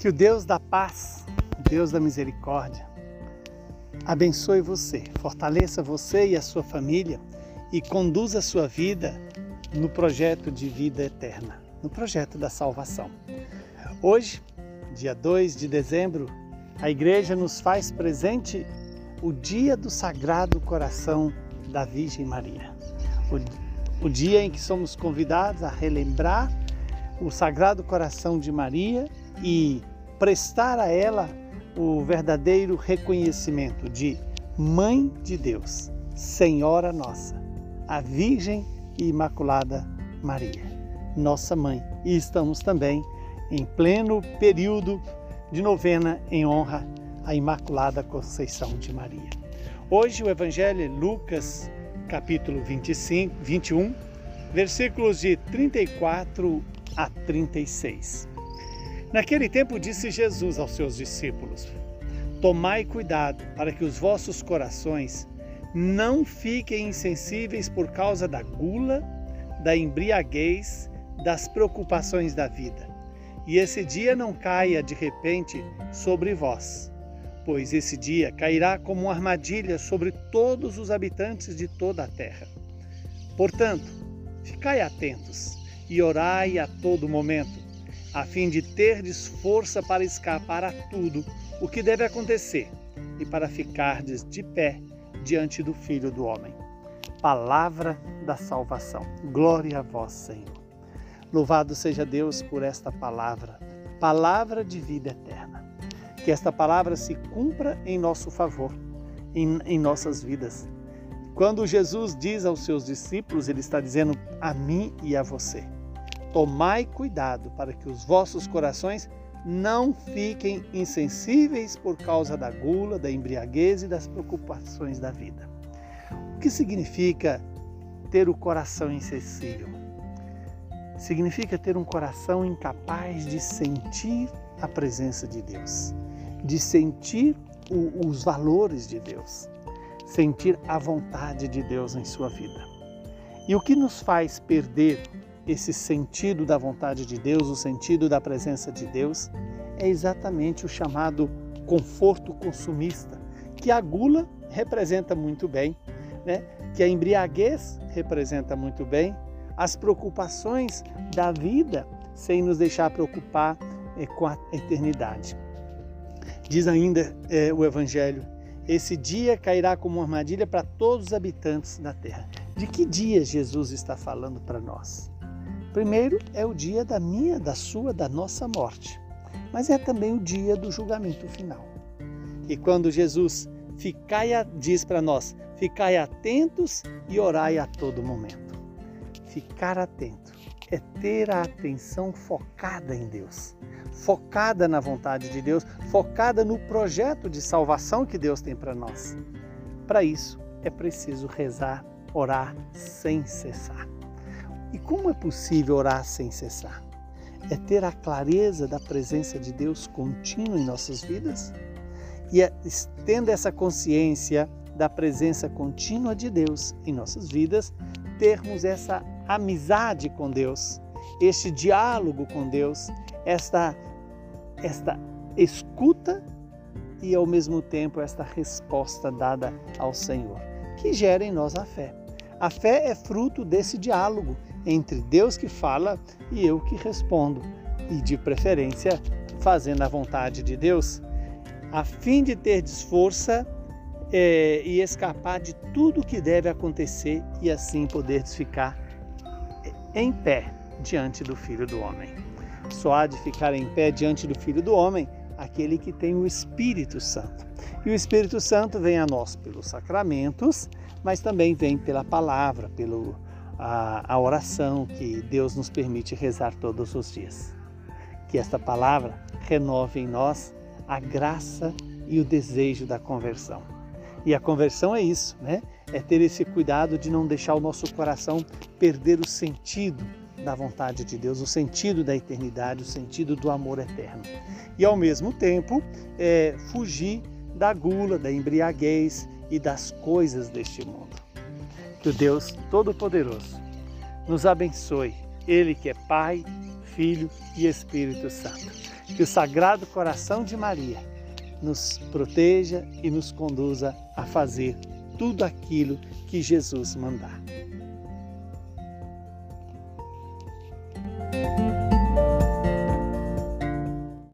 Que o Deus da paz, Deus da misericórdia, abençoe você, fortaleça você e a sua família e conduza a sua vida no projeto de vida eterna, no projeto da salvação. Hoje, dia 2 de dezembro, a igreja nos faz presente o dia do Sagrado Coração da Virgem Maria. O, o dia em que somos convidados a relembrar o Sagrado Coração de Maria e prestar a ela o verdadeiro reconhecimento de Mãe de Deus, Senhora Nossa, a Virgem Imaculada Maria, nossa mãe. E estamos também em pleno período de novena em honra à Imaculada Conceição de Maria. Hoje o Evangelho é Lucas, capítulo 25, 21, versículos de 34 a 36. Naquele tempo disse Jesus aos seus discípulos: Tomai cuidado para que os vossos corações não fiquem insensíveis por causa da gula, da embriaguez, das preocupações da vida. E esse dia não caia de repente sobre vós, pois esse dia cairá como uma armadilha sobre todos os habitantes de toda a terra. Portanto, ficai atentos e orai a todo momento, a fim de terdes força para escapar a tudo o que deve acontecer e para ficardes de pé diante do Filho do Homem. Palavra da salvação. Glória a vós, Senhor. Louvado seja Deus por esta palavra, palavra de vida eterna. Que esta palavra se cumpra em nosso favor, em, em nossas vidas. Quando Jesus diz aos seus discípulos, ele está dizendo a mim e a você Tomai cuidado para que os vossos corações não fiquem insensíveis por causa da gula, da embriaguez e das preocupações da vida. O que significa ter o coração insensível? Significa ter um coração incapaz de sentir a presença de Deus, de sentir o, os valores de Deus, sentir a vontade de Deus em sua vida. E o que nos faz perder esse sentido da vontade de Deus, o sentido da presença de Deus, é exatamente o chamado conforto consumista, que a gula representa muito bem, né? que a embriaguez representa muito bem, as preocupações da vida sem nos deixar preocupar é, com a eternidade. Diz ainda é, o Evangelho: esse dia cairá como uma armadilha para todos os habitantes da terra. De que dia Jesus está falando para nós? Primeiro é o dia da minha, da sua, da nossa morte, mas é também o dia do julgamento final. E quando Jesus ficai, diz para nós, ficai atentos e orai a todo momento. Ficar atento é ter a atenção focada em Deus, focada na vontade de Deus, focada no projeto de salvação que Deus tem para nós. Para isso é preciso rezar, orar sem cessar. E como é possível orar sem cessar? É ter a clareza da presença de Deus contínua em nossas vidas? E é, tendo essa consciência da presença contínua de Deus em nossas vidas, termos essa amizade com Deus, este diálogo com Deus, esta, esta escuta e ao mesmo tempo esta resposta dada ao Senhor, que gera em nós a fé. A fé é fruto desse diálogo entre Deus que fala e eu que respondo, e de preferência fazendo a vontade de Deus, a fim de ter força é, e escapar de tudo que deve acontecer e assim poder ficar em pé diante do Filho do Homem. Só há de ficar em pé diante do Filho do Homem aquele que tem o Espírito Santo. E o Espírito Santo vem a nós pelos sacramentos, mas também vem pela palavra, pelo a, a oração que Deus nos permite rezar todos os dias. Que esta palavra renove em nós a graça e o desejo da conversão. E a conversão é isso, né? É ter esse cuidado de não deixar o nosso coração perder o sentido da vontade de Deus, o sentido da eternidade, o sentido do amor eterno. E ao mesmo tempo, é, fugir da gula, da embriaguez e das coisas deste mundo. Que o Deus Todo-Poderoso nos abençoe, Ele que é Pai, Filho e Espírito Santo. Que o Sagrado Coração de Maria nos proteja e nos conduza a fazer tudo aquilo que Jesus mandar.